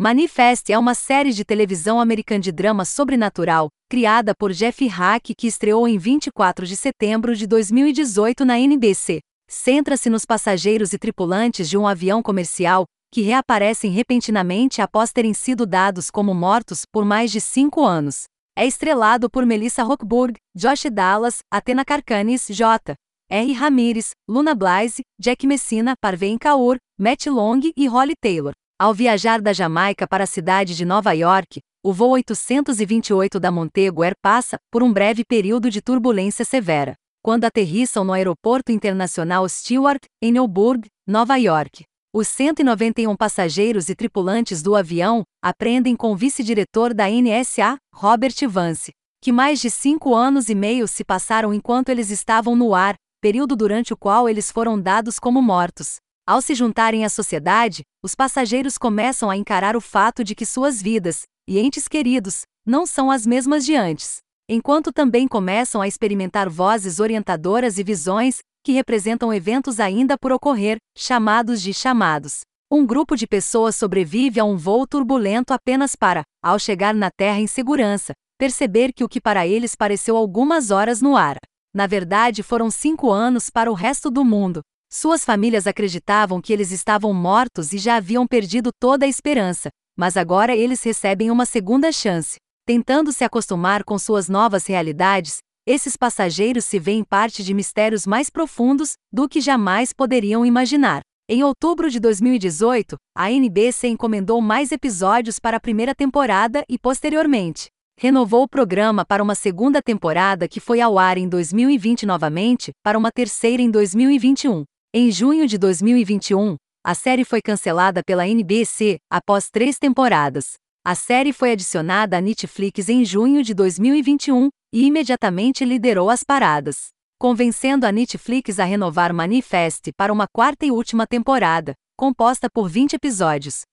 Manifest é uma série de televisão americana de drama sobrenatural, criada por Jeff Hack que estreou em 24 de setembro de 2018 na NBC. Centra-se nos passageiros e tripulantes de um avião comercial, que reaparecem repentinamente após terem sido dados como mortos por mais de cinco anos. É estrelado por Melissa Rockburg, Josh Dallas, Athena Karkanis, J. R. Ramirez, Luna Blythe, Jack Messina, Parveen Kaur, Matt Long e Holly Taylor. Ao viajar da Jamaica para a cidade de Nova York, o voo 828 da Montego Air passa por um breve período de turbulência severa. Quando aterrissam no Aeroporto Internacional Stewart, em Newburgh, Nova York, os 191 passageiros e tripulantes do avião aprendem com o vice-diretor da NSA, Robert Vance, que mais de cinco anos e meio se passaram enquanto eles estavam no ar, período durante o qual eles foram dados como mortos. Ao se juntarem à sociedade, os passageiros começam a encarar o fato de que suas vidas, e entes queridos, não são as mesmas de antes. Enquanto também começam a experimentar vozes orientadoras e visões, que representam eventos ainda por ocorrer, chamados de chamados. Um grupo de pessoas sobrevive a um voo turbulento apenas para, ao chegar na Terra em segurança, perceber que o que para eles pareceu algumas horas no ar, na verdade foram cinco anos para o resto do mundo, suas famílias acreditavam que eles estavam mortos e já haviam perdido toda a esperança, mas agora eles recebem uma segunda chance. Tentando se acostumar com suas novas realidades, esses passageiros se veem parte de mistérios mais profundos do que jamais poderiam imaginar. Em outubro de 2018, a NBC encomendou mais episódios para a primeira temporada e, posteriormente, renovou o programa para uma segunda temporada que foi ao ar em 2020 novamente, para uma terceira em 2021. Em junho de 2021, a série foi cancelada pela NBC após três temporadas. A série foi adicionada à Netflix em junho de 2021 e imediatamente liderou as paradas, convencendo a Netflix a renovar Manifest para uma quarta e última temporada, composta por 20 episódios.